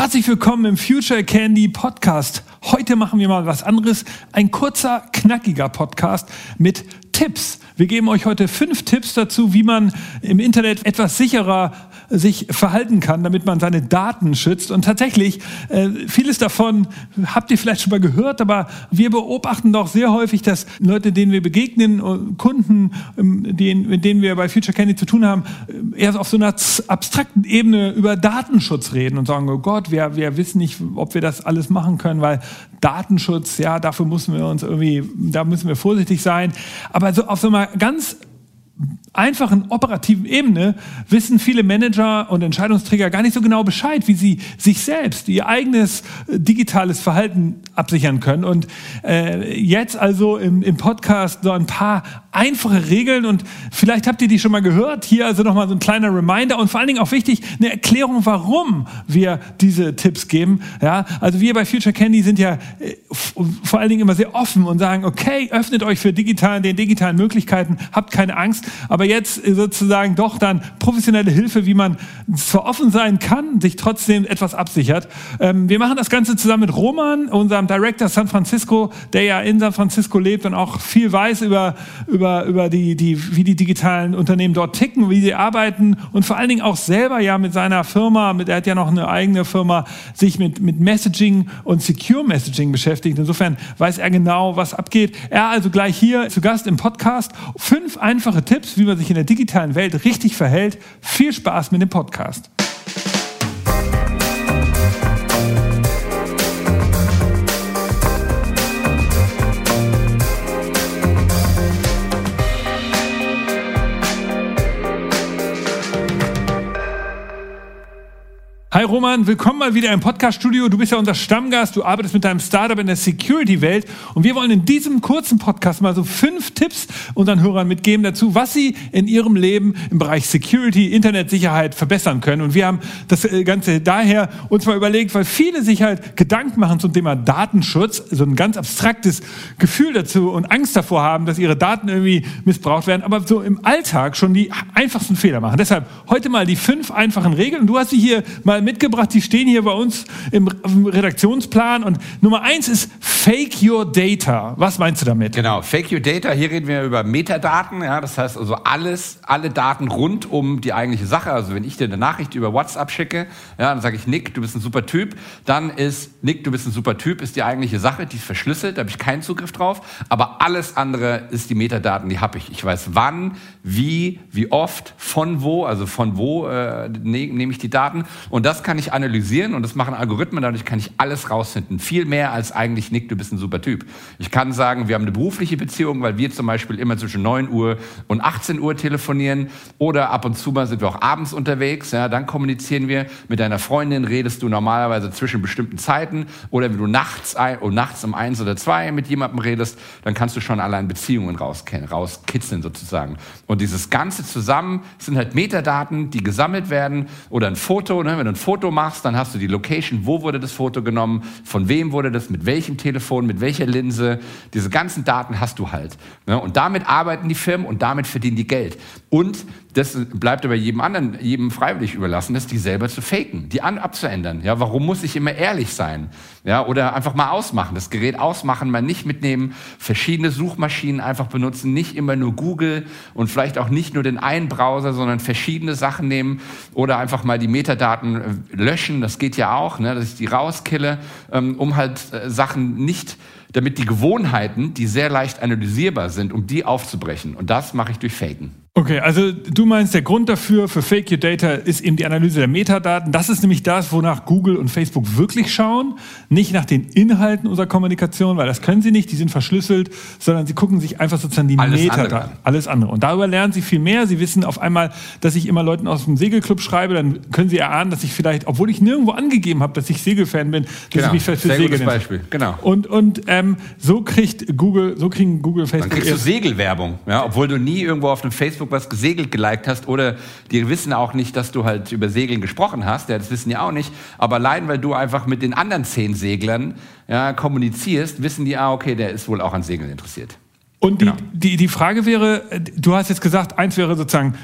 Herzlich willkommen im Future Candy Podcast. Heute machen wir mal was anderes. Ein kurzer, knackiger Podcast mit Tipps. Wir geben euch heute fünf Tipps dazu, wie man im Internet etwas sicherer sich verhalten kann, damit man seine Daten schützt. Und tatsächlich, äh, vieles davon habt ihr vielleicht schon mal gehört, aber wir beobachten doch sehr häufig, dass Leute, denen wir begegnen, äh, Kunden, ähm, denen, mit denen wir bei Future Candy zu tun haben, äh, eher auf so einer abstrakten Ebene über Datenschutz reden und sagen, oh Gott, wir, wir wissen nicht, ob wir das alles machen können, weil Datenschutz, ja, dafür müssen wir uns irgendwie, da müssen wir vorsichtig sein. Aber so auf so einer ganz einfachen operativen Ebene wissen viele Manager und Entscheidungsträger gar nicht so genau Bescheid, wie sie sich selbst, ihr eigenes äh, digitales Verhalten absichern können. Und äh, jetzt also im, im Podcast so ein paar einfache Regeln und vielleicht habt ihr die schon mal gehört. Hier also nochmal so ein kleiner Reminder und vor allen Dingen auch wichtig, eine Erklärung, warum wir diese Tipps geben. Ja, also wir bei Future Candy sind ja äh, vor allen Dingen immer sehr offen und sagen, okay, öffnet euch für digitalen, den digitalen Möglichkeiten, habt keine Angst, aber jetzt sozusagen doch dann professionelle Hilfe, wie man zwar offen sein kann, sich trotzdem etwas absichert. Ähm, wir machen das Ganze zusammen mit Roman, unserem Director San Francisco, der ja in San Francisco lebt und auch viel weiß über, über, über die, die, wie die digitalen Unternehmen dort ticken, wie sie arbeiten und vor allen Dingen auch selber ja mit seiner Firma, mit, er hat ja noch eine eigene Firma, sich mit, mit Messaging und Secure Messaging beschäftigt. Insofern weiß er genau, was abgeht. Er also gleich hier zu Gast im Podcast. Fünf einfache Tipps, wie man sich in der digitalen Welt richtig verhält. Viel Spaß mit dem Podcast. Roman, willkommen mal wieder im Podcast-Studio. Du bist ja unser Stammgast, du arbeitest mit deinem Startup in der Security-Welt und wir wollen in diesem kurzen Podcast mal so fünf Tipps unseren Hörern mitgeben dazu, was sie in ihrem Leben im Bereich Security, Internetsicherheit verbessern können. Und wir haben das äh, Ganze daher uns mal überlegt, weil viele sich halt Gedanken machen zum Thema Datenschutz, so ein ganz abstraktes Gefühl dazu und Angst davor haben, dass ihre Daten irgendwie missbraucht werden, aber so im Alltag schon die einfachsten Fehler machen. Deshalb heute mal die fünf einfachen Regeln. Du hast sie hier mal mal mitgebracht, die stehen hier bei uns im Redaktionsplan. Und Nummer eins ist Fake Your Data. Was meinst du damit? Genau, Fake Your Data. Hier reden wir über Metadaten. Ja, das heißt also alles, alle Daten rund um die eigentliche Sache. Also wenn ich dir eine Nachricht über WhatsApp schicke, ja, dann sage ich, Nick, du bist ein super Typ. Dann ist, Nick, du bist ein super Typ, ist die eigentliche Sache. Die ist verschlüsselt, da habe ich keinen Zugriff drauf. Aber alles andere ist die Metadaten, die habe ich. Ich weiß wann, wie, wie oft, von wo, also von wo äh, ne, nehme ich die Daten. Und das kann ich analysieren und das machen Algorithmen, dadurch kann ich alles rausfinden. Viel mehr als eigentlich, Nick, du bist ein super Typ. Ich kann sagen, wir haben eine berufliche Beziehung, weil wir zum Beispiel immer zwischen 9 Uhr und 18 Uhr telefonieren oder ab und zu mal sind wir auch abends unterwegs, ja, dann kommunizieren wir. Mit deiner Freundin redest du normalerweise zwischen bestimmten Zeiten oder wenn du nachts, oh, nachts um eins oder zwei mit jemandem redest, dann kannst du schon allein Beziehungen rauskitzeln sozusagen. Und dieses Ganze zusammen sind halt Metadaten, die gesammelt werden oder ein Foto, ne? wenn du ein Foto machst, dann hast du die Location, wo wurde das Foto genommen, von wem wurde das, mit welchem Telefon, mit welcher Linse. Diese ganzen Daten hast du halt. Ne? Und damit arbeiten die Firmen und damit verdienen die Geld. Und das bleibt aber jedem anderen, jedem freiwillig überlassen, das die selber zu faken, die an, abzuändern. Ja, warum muss ich immer ehrlich sein? Ja, oder einfach mal ausmachen, das Gerät ausmachen, mal nicht mitnehmen, verschiedene Suchmaschinen einfach benutzen, nicht immer nur Google und vielleicht auch nicht nur den einen Browser, sondern verschiedene Sachen nehmen oder einfach mal die Metadaten äh, löschen, das geht ja auch, ne, dass ich die rauskille, ähm, um halt äh, Sachen nicht damit die Gewohnheiten, die sehr leicht analysierbar sind, um die aufzubrechen. Und das mache ich durch Faken. Okay, also du meinst, der Grund dafür, für Fake Your Data, ist eben die Analyse der Metadaten. Das ist nämlich das, wonach Google und Facebook wirklich schauen. Nicht nach den Inhalten unserer Kommunikation, weil das können sie nicht, die sind verschlüsselt, sondern sie gucken sich einfach sozusagen die alles Metadaten, andere. alles andere. Und darüber lernen sie viel mehr. Sie wissen auf einmal, dass ich immer Leuten aus dem Segelclub schreibe, dann können sie erahnen, dass ich vielleicht, obwohl ich nirgendwo angegeben habe, dass ich Segelfan bin, dass genau. ich mich vielleicht für Sehr Segeln Beispiel. Genau. Und, und ähm, so kriegt Google, so kriegen Google, Facebook. Dann kriegst du Segelwerbung, ja, obwohl du nie irgendwo auf dem Facebook Facebook was gesegelt geliked hast oder die wissen auch nicht, dass du halt über Segeln gesprochen hast, ja, das wissen die auch nicht, aber allein weil du einfach mit den anderen zehn Seglern ja, kommunizierst, wissen die, ah, okay, der ist wohl auch an Segeln interessiert. Und die, genau. die, die Frage wäre, du hast jetzt gesagt, eins wäre sozusagen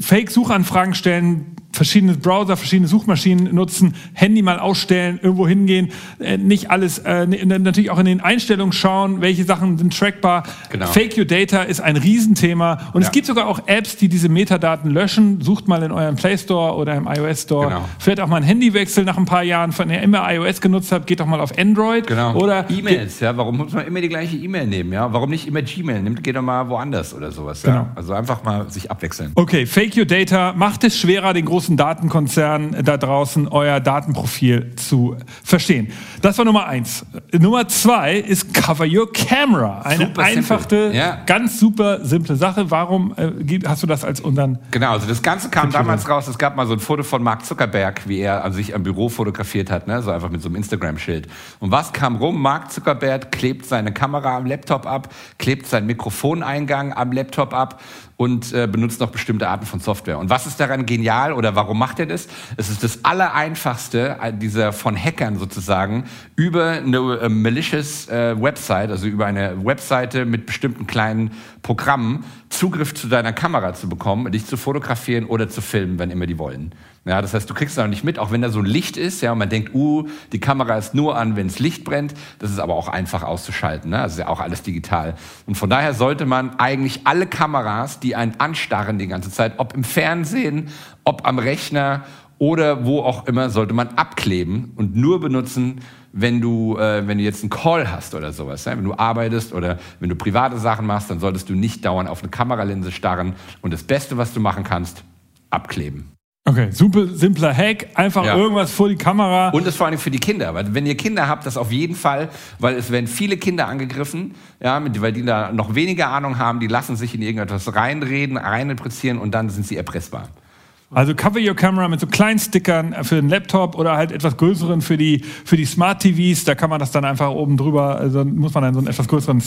Fake-Suchanfragen stellen, verschiedene Browser, verschiedene Suchmaschinen nutzen, Handy mal ausstellen, irgendwo hingehen, äh, nicht alles, äh, natürlich auch in den Einstellungen schauen, welche Sachen sind trackbar. Genau. Fake Your Data ist ein Riesenthema und ja. es gibt sogar auch Apps, die diese Metadaten löschen. Sucht mal in eurem Play Store oder im iOS Store. Genau. Vielleicht auch mal ein Handywechsel nach ein paar Jahren, von der ihr immer iOS genutzt habt, geht doch mal auf Android. Genau. Oder E-Mails, ja, warum muss man immer die gleiche E-Mail nehmen, ja? Warum nicht immer Gmail? Nimmt, geht doch mal woanders oder sowas. Genau. Ja? Also einfach mal sich abwechseln. Okay, Fake Your Data macht es schwerer, den großen Datenkonzernen da draußen euer Datenprofil zu verstehen. Das war Nummer eins. Nummer zwei ist Cover Your Camera. Eine super einfache, ja. ganz super simple Sache. Warum äh, hast du das als unseren? Genau, also das Ganze kam damals raus. Es gab mal so ein Foto von Mark Zuckerberg, wie er an sich am Büro fotografiert hat, ne? so einfach mit so einem Instagram-Schild. Und was kam rum? Mark Zuckerberg klebt seine Kamera am Laptop ab, klebt seinen Mikrofoneingang am Laptop ab und äh, benutzt noch bestimmte Arten von Software. Und was ist daran genial oder warum macht er das? Es ist das Allereinfachste äh, dieser von Hackern sozusagen über eine äh, malicious äh, Website, also über eine Webseite mit bestimmten kleinen Programmen Zugriff zu deiner Kamera zu bekommen, dich zu fotografieren oder zu filmen, wenn immer die wollen. Ja, das heißt, du kriegst da nicht mit, auch wenn da so ein Licht ist, ja, und man denkt, uh, die Kamera ist nur an, wenn es Licht brennt. Das ist aber auch einfach auszuschalten, ne? Das ist ja auch alles digital. Und von daher sollte man eigentlich alle Kameras, die einen anstarren die ganze Zeit, ob im Fernsehen, ob am Rechner oder wo auch immer, sollte man abkleben und nur benutzen, wenn du, äh, wenn du jetzt einen Call hast oder sowas, ja? wenn du arbeitest oder wenn du private Sachen machst, dann solltest du nicht dauernd auf eine Kameralinse starren. Und das Beste, was du machen kannst, abkleben. Okay, super simpler Hack, einfach ja. irgendwas vor die Kamera. Und das vor allem für die Kinder, weil wenn ihr Kinder habt, das auf jeden Fall, weil es werden viele Kinder angegriffen, ja, weil die da noch weniger Ahnung haben, die lassen sich in irgendetwas reinreden, reininterpretieren und dann sind sie erpressbar. Also Cover Your Camera mit so kleinen Stickern für den Laptop oder halt etwas größeren für die, für die Smart TVs. Da kann man das dann einfach oben drüber, also muss man dann so einen etwas größeren,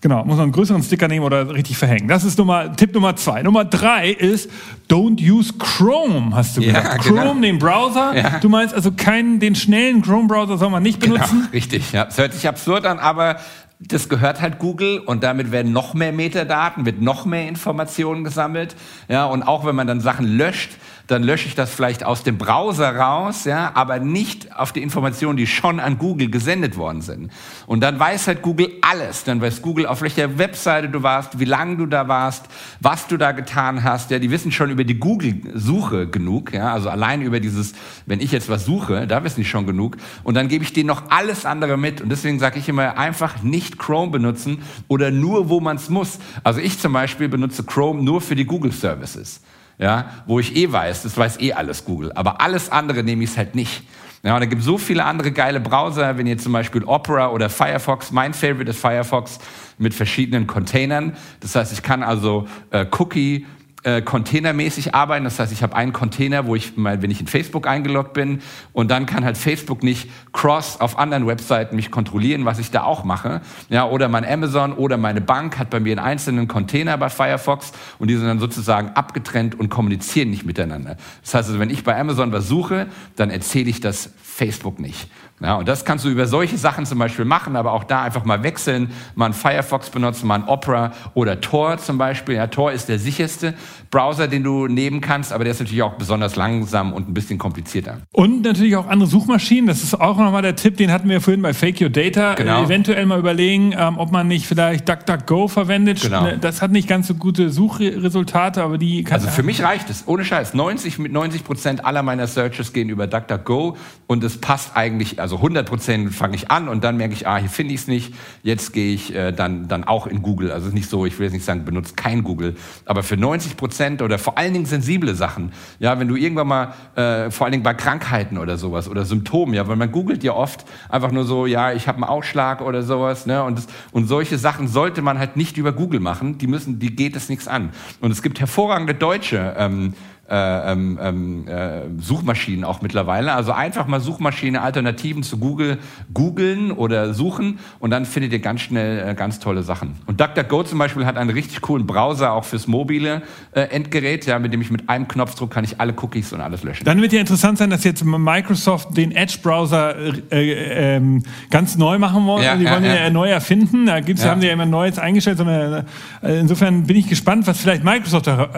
genau, muss man einen größeren Sticker nehmen oder richtig verhängen. Das ist Nummer, Tipp Nummer zwei. Nummer drei ist, don't use Chrome, hast du gesagt. Ja, genau. Chrome, den Browser. Ja. Du meinst also keinen, den schnellen Chrome-Browser soll man nicht genau, benutzen? Genau, richtig, ja. Es hört sich absurd an, aber das gehört halt Google und damit werden noch mehr Metadaten, wird noch mehr Informationen gesammelt. Ja, und auch wenn man dann Sachen löscht, dann lösche ich das vielleicht aus dem Browser raus, ja, aber nicht auf die Informationen, die schon an Google gesendet worden sind. Und dann weiß halt Google alles. Dann weiß Google, auf welcher Webseite du warst, wie lange du da warst, was du da getan hast. Ja, die wissen schon über die Google-Suche genug. Ja, also allein über dieses, wenn ich jetzt was suche, da wissen die schon genug. Und dann gebe ich denen noch alles andere mit. Und deswegen sage ich immer, einfach nicht Chrome benutzen oder nur, wo man es muss. Also ich zum Beispiel benutze Chrome nur für die Google Services ja, wo ich eh weiß, das weiß eh alles Google, aber alles andere nehme ich es halt nicht. Ja, und da gibt so viele andere geile Browser, wenn ihr zum Beispiel Opera oder Firefox, mein Favorite ist Firefox mit verschiedenen Containern. Das heißt, ich kann also äh, Cookie äh, containermäßig arbeiten. Das heißt, ich habe einen Container, wo ich mal, wenn ich in Facebook eingeloggt bin, und dann kann halt Facebook nicht cross auf anderen Webseiten mich kontrollieren, was ich da auch mache. Ja, oder mein Amazon oder meine Bank hat bei mir einen einzelnen Container bei Firefox und die sind dann sozusagen abgetrennt und kommunizieren nicht miteinander. Das heißt also, wenn ich bei Amazon was suche, dann erzähle ich das Facebook nicht. Ja, und das kannst du über solche Sachen zum Beispiel machen, aber auch da einfach mal wechseln, mal einen Firefox benutzen, mal einen Opera oder Tor zum Beispiel. Ja, Tor ist der sicherste Browser, den du nehmen kannst, aber der ist natürlich auch besonders langsam und ein bisschen komplizierter. Und natürlich auch andere Suchmaschinen. Das ist auch nochmal der Tipp, den hatten wir vorhin bei Fake Your Data. Genau. Äh, eventuell mal überlegen, ähm, ob man nicht vielleicht DuckDuckGo verwendet. Genau. Ne, das hat nicht ganz so gute Suchresultate, aber die kann Also für mich reicht es, ohne Scheiß. 90 mit 90 Prozent aller meiner Searches gehen über DuckDuckGo und es passt eigentlich, also also 100 Prozent fange ich an und dann merke ich, ah, hier finde ich es nicht. Jetzt gehe ich äh, dann, dann auch in Google. Also es ist nicht so, ich will jetzt nicht sagen, benutzt kein Google. Aber für 90 Prozent oder vor allen Dingen sensible Sachen, ja, wenn du irgendwann mal, äh, vor allen Dingen bei Krankheiten oder sowas oder Symptomen, ja, weil man googelt ja oft einfach nur so, ja, ich habe einen Ausschlag oder sowas, ne, und, das, und solche Sachen sollte man halt nicht über Google machen. Die müssen, die geht es nichts an. Und es gibt hervorragende deutsche ähm, äh, ähm, ähm, äh, Suchmaschinen auch mittlerweile. Also einfach mal Suchmaschine Alternativen zu Google googeln oder suchen und dann findet ihr ganz schnell äh, ganz tolle Sachen. Und DuckDuckGo zum Beispiel hat einen richtig coolen Browser auch fürs mobile äh, Endgerät, ja, mit dem ich mit einem Knopfdruck kann ich alle Cookies und alles löschen. Dann wird ja interessant sein, dass jetzt Microsoft den Edge-Browser äh, ähm, ganz neu machen wollen. Ja, die wollen ja, ja. neu erfinden. Da gibt's, ja. haben sie ja immer Neues eingestellt. Sondern, insofern bin ich gespannt, was vielleicht Microsoft her,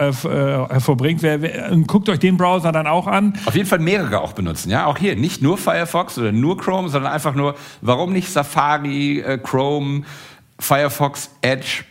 hervorbringt. Wer, wer guckt euch den Browser dann auch an. Auf jeden Fall mehrere auch benutzen, ja. Auch hier nicht nur Firefox oder nur Chrome, sondern einfach nur, warum nicht Safari, äh, Chrome, Firefox, Edge,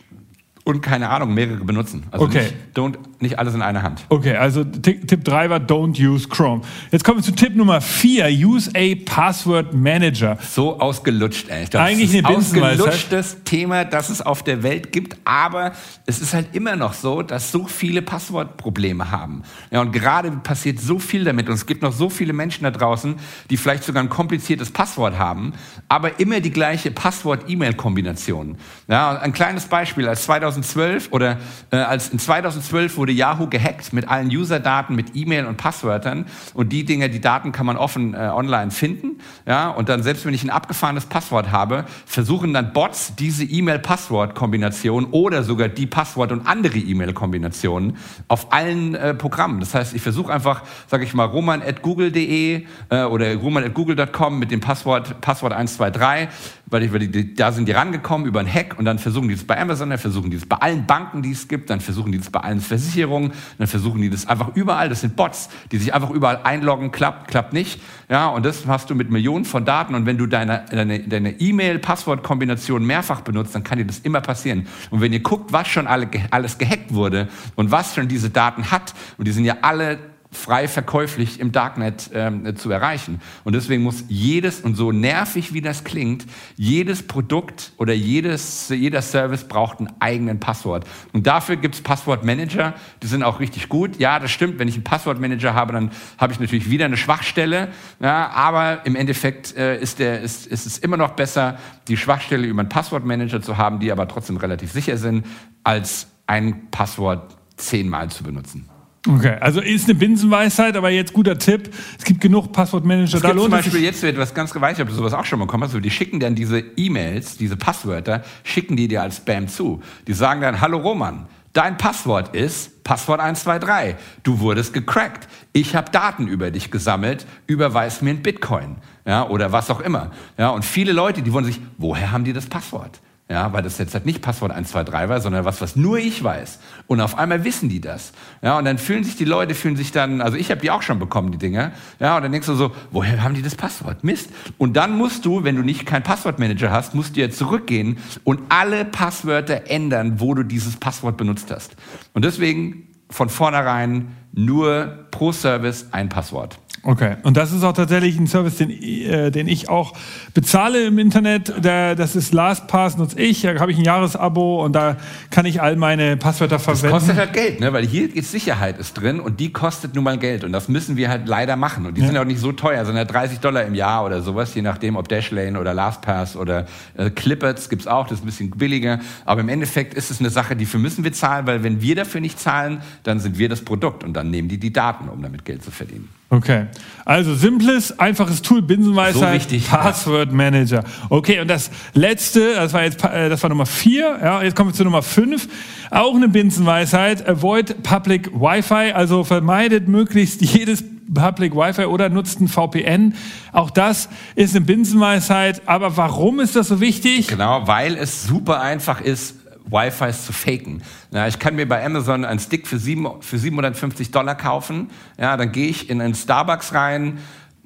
und keine Ahnung, mehrere benutzen. Also okay. nicht, don't, nicht alles in einer Hand. Okay, also Tipp 3 war Don't use Chrome. Jetzt kommen wir zu Tipp Nummer 4, Use a Password Manager. So ausgelutscht, ey. Glaub, Eigentlich ein ausgelutschtes Thema, das es auf der Welt gibt, aber es ist halt immer noch so, dass so viele Passwortprobleme haben. Ja, und gerade passiert so viel damit und es gibt noch so viele Menschen da draußen, die vielleicht sogar ein kompliziertes Passwort haben, aber immer die gleiche Passwort-E-Mail-Kombination. Ja, ein kleines Beispiel, als 2000 2012 oder äh, als in 2012 wurde Yahoo gehackt mit allen User-Daten, mit E-Mail und Passwörtern und die Dinge, die Daten kann man offen äh, online finden. Ja, und dann selbst wenn ich ein abgefahrenes Passwort habe, versuchen dann Bots diese E-Mail-Passwort-Kombination oder sogar die Passwort und andere E-Mail-Kombinationen auf allen äh, Programmen. Das heißt, ich versuche einfach, sage ich mal, roman@google.de äh, oder roman@google.com mit dem Passwort Passwort 123, weil, ich, weil die, da sind die rangekommen über einen Hack und dann versuchen die es bei Amazon, dann versuchen die es bei allen Banken, die es gibt, dann versuchen die das bei allen Versicherungen, dann versuchen die das einfach überall. Das sind Bots, die sich einfach überall einloggen, klappt, klappt nicht. Ja, und das hast du mit Millionen von Daten. Und wenn du deine, deine, deine E-Mail-Passwort-Kombination mehrfach benutzt, dann kann dir das immer passieren. Und wenn ihr guckt, was schon alle, alles gehackt wurde und was schon diese Daten hat, und die sind ja alle frei verkäuflich im Darknet ähm, zu erreichen. Und deswegen muss jedes, und so nervig wie das klingt, jedes Produkt oder jedes, jeder Service braucht einen eigenen Passwort. Und dafür gibt es Passwortmanager, die sind auch richtig gut. Ja, das stimmt, wenn ich einen Passwortmanager habe, dann habe ich natürlich wieder eine Schwachstelle. Ja, aber im Endeffekt äh, ist, der, ist, ist es immer noch besser, die Schwachstelle über einen Passwortmanager zu haben, die aber trotzdem relativ sicher sind, als ein Passwort zehnmal zu benutzen. Okay, also ist eine Binsenweisheit, aber jetzt guter Tipp. Es gibt genug Passwortmanager. Es gibt zum Beispiel jetzt etwas ganz geweiht, ob du sowas auch schon mal bekommen hast. Die schicken dann diese E-Mails, diese Passwörter, schicken die dir als Spam zu. Die sagen dann, hallo Roman, dein Passwort ist Passwort 123. Du wurdest gecrackt. Ich habe Daten über dich gesammelt, überweis mir ein Bitcoin. Ja, oder was auch immer. Ja, und viele Leute, die wundern sich, woher haben die das Passwort? Ja, weil das jetzt halt nicht Passwort 123 war, sondern was, was nur ich weiß. Und auf einmal wissen die das. Ja, und dann fühlen sich die Leute, fühlen sich dann, also ich habe die auch schon bekommen, die Dinge. Ja, und dann denkst du so, woher haben die das Passwort? Mist. Und dann musst du, wenn du nicht keinen Passwortmanager hast, musst du ja zurückgehen und alle Passwörter ändern, wo du dieses Passwort benutzt hast. Und deswegen von vornherein nur pro Service ein Passwort. Okay, und das ist auch tatsächlich ein Service, den, äh, den ich auch bezahle im Internet. Der, das ist LastPass, nutze ich. Da habe ich ein Jahresabo und da kann ich all meine Passwörter verwenden. Das kostet halt Geld, ne? weil hier ist Sicherheit ist drin und die kostet nun mal Geld. Und das müssen wir halt leider machen. Und die ja. sind auch nicht so teuer, sondern 30 Dollar im Jahr oder sowas, je nachdem, ob Dashlane oder LastPass oder äh, Clippets gibt's auch, das ist ein bisschen billiger. Aber im Endeffekt ist es eine Sache, die für müssen wir zahlen, weil wenn wir dafür nicht zahlen, dann sind wir das Produkt und dann nehmen die die Daten, um damit Geld zu verdienen. Okay. Also simples, einfaches Tool, Binsenweisheit, so wichtig, Password Manager. Okay, und das letzte, das war jetzt, äh, das war Nummer vier. Ja, jetzt kommen wir zu Nummer fünf. Auch eine Binsenweisheit. Avoid Public Wi-Fi, also vermeidet möglichst jedes Public Wi-Fi oder nutzt ein VPN. Auch das ist eine Binsenweisheit. Aber warum ist das so wichtig? Genau, weil es super einfach ist, Wi-Fis zu faken. Ja, ich kann mir bei Amazon einen Stick für, sieben, für 750 Dollar kaufen. Ja, dann gehe ich in einen Starbucks rein,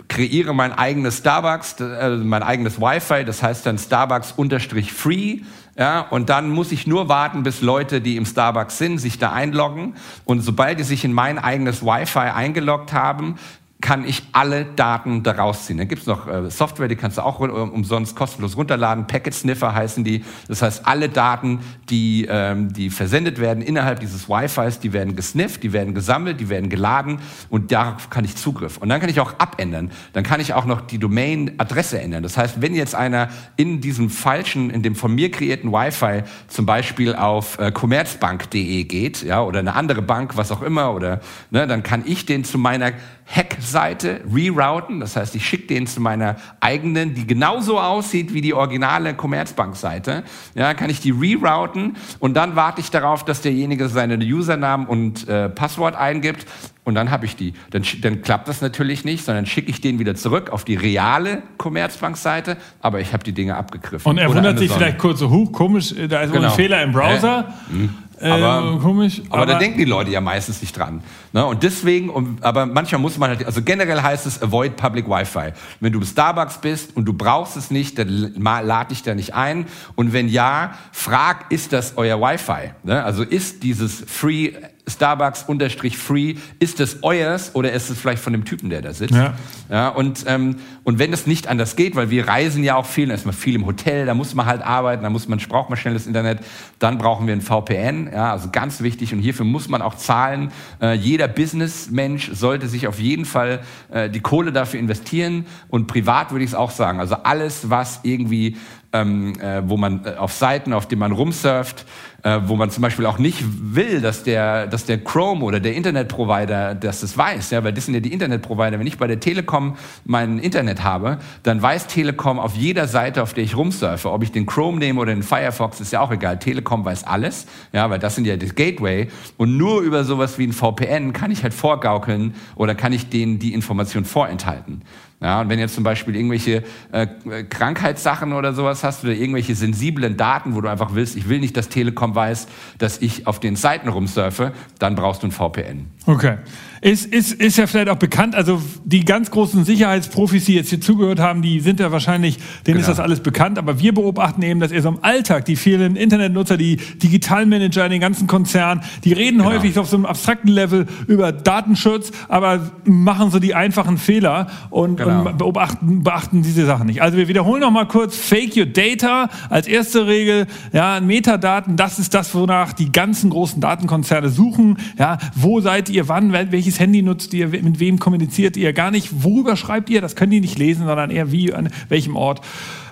kreiere mein eigenes Starbucks, äh, mein eigenes Wi-Fi, das heißt dann Starbucks unterstrich free. Ja, und dann muss ich nur warten, bis Leute, die im Starbucks sind, sich da einloggen. Und sobald die sich in mein eigenes Wi-Fi eingeloggt haben, kann ich alle Daten daraus ziehen. Dann gibt's noch äh, Software, die kannst du auch umsonst kostenlos runterladen. Packet Sniffer heißen die. Das heißt, alle Daten, die, ähm, die versendet werden innerhalb dieses Wi-Fis, die werden gesnifft, die werden gesammelt, die werden geladen und darauf kann ich Zugriff. Und dann kann ich auch abändern. Dann kann ich auch noch die Domain-Adresse ändern. Das heißt, wenn jetzt einer in diesem falschen, in dem von mir kreierten Wi-Fi zum Beispiel auf äh, commerzbank.de geht, ja, oder eine andere Bank, was auch immer, oder, ne, dann kann ich den zu meiner Hack-Seite rerouten. Das heißt, ich schicke den zu meiner eigenen, die genauso aussieht wie die originale Commerzbank-Seite. Ja, kann ich die rerouten und dann warte ich darauf, dass derjenige seine Usernamen und äh, Passwort eingibt und dann habe ich die. Dann, dann klappt das natürlich nicht, sondern schicke ich den wieder zurück auf die reale Commerzbank-Seite, aber ich habe die Dinge abgegriffen. Und er wundert sich vielleicht kurz so, huch, komisch, da ist genau. ein Fehler im Browser. Äh? Hm. Aber, äh, komisch. Aber, da denken die Leute ja meistens nicht dran. Ne? Und deswegen, um, aber manchmal muss man halt, also generell heißt es avoid public Wi-Fi. Wenn du Starbucks bist und du brauchst es nicht, dann lade dich da nicht ein. Und wenn ja, frag, ist das euer Wi-Fi? Ne? Also ist dieses Free Starbucks unterstrich free, ist es euers oder ist es vielleicht von dem Typen, der da sitzt? Ja. ja und, ähm, und wenn es nicht anders geht, weil wir reisen ja auch viel, dann ist man viel im Hotel, da muss man halt arbeiten, da muss man, braucht man schnelles Internet, dann brauchen wir ein VPN, ja, also ganz wichtig und hierfür muss man auch zahlen. Äh, jeder Businessmensch sollte sich auf jeden Fall äh, die Kohle dafür investieren und privat würde ich es auch sagen. Also alles, was irgendwie ähm, äh, wo man äh, auf Seiten, auf denen man rumsurft, äh, wo man zum Beispiel auch nicht will, dass der, dass der Chrome oder der Internetprovider dass das weiß, ja, weil das sind ja die Internetprovider. Wenn ich bei der Telekom mein Internet habe, dann weiß Telekom auf jeder Seite, auf der ich rumsurfe, ob ich den Chrome nehme oder den Firefox, ist ja auch egal. Telekom weiß alles, ja, weil das sind ja das Gateway. Und nur über sowas wie ein VPN kann ich halt vorgaukeln oder kann ich denen die Information vorenthalten. Ja, und wenn jetzt zum Beispiel irgendwelche äh, Krankheitssachen oder sowas hast oder irgendwelche sensiblen Daten, wo du einfach willst, ich will nicht, dass Telekom weiß, dass ich auf den Seiten rumsurfe, dann brauchst du ein VPN. Okay. Ist, ist, ist ja vielleicht auch bekannt, also die ganz großen Sicherheitsprofis, die jetzt hier zugehört haben, die sind ja wahrscheinlich, denen genau. ist das alles bekannt, aber wir beobachten eben, dass ihr so im Alltag, die vielen Internetnutzer, die Digitalmanager in den ganzen Konzernen, die reden genau. häufig auf so einem abstrakten Level über Datenschutz, aber machen so die einfachen Fehler und, genau. und beobachten, beachten diese Sachen nicht. Also wir wiederholen noch mal kurz, fake your data als erste Regel, ja, Metadaten, das ist das, wonach die ganzen großen Datenkonzerne suchen, ja, wo seid ihr, wann, welche Handy nutzt ihr, mit wem kommuniziert ihr, gar nicht, worüber schreibt ihr, das können die nicht lesen, sondern eher wie, an welchem Ort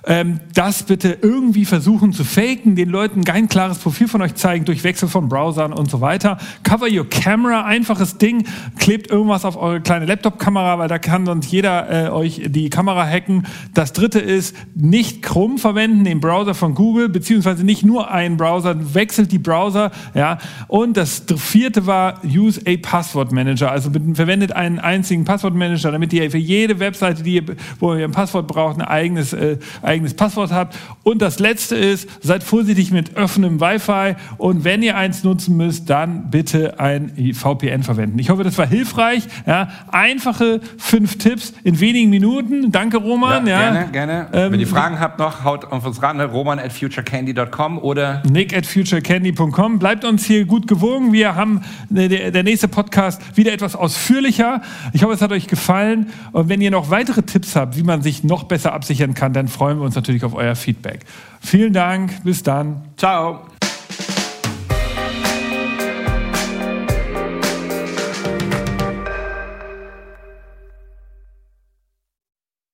ähm, das bitte irgendwie versuchen zu faken, den Leuten kein klares Profil von euch zeigen durch Wechsel von Browsern und so weiter. Cover your camera, einfaches Ding, klebt irgendwas auf eure kleine Laptop-Kamera, weil da kann sonst jeder äh, euch die Kamera hacken. Das dritte ist, nicht Chrome verwenden, den Browser von Google, beziehungsweise nicht nur einen Browser, wechselt die Browser, ja. Und das vierte war, use a Password Manager, also verwendet einen einzigen Passwortmanager, damit ihr für jede Webseite, die ihr, wo ihr ein Passwort braucht, ein eigenes, äh, eigenes Passwort habt. Und das letzte ist, seid vorsichtig mit offenem Wi-Fi und wenn ihr eins nutzen müsst, dann bitte ein VPN verwenden. Ich hoffe, das war hilfreich. Ja, einfache fünf Tipps in wenigen Minuten. Danke, Roman. Ja, ja. Gerne, gerne. Ähm, wenn ihr Fragen habt noch, haut auf uns ran, ne? roman at futurecandy.com oder nick at futurecandy.com. Bleibt uns hier gut gewogen. Wir haben äh, der, der nächste Podcast wieder etwas ausführlicher. Ich hoffe, es hat euch gefallen. Und wenn ihr noch weitere Tipps habt, wie man sich noch besser absichern kann, dann freuen wir uns natürlich auf euer Feedback. Vielen Dank, bis dann. Ciao.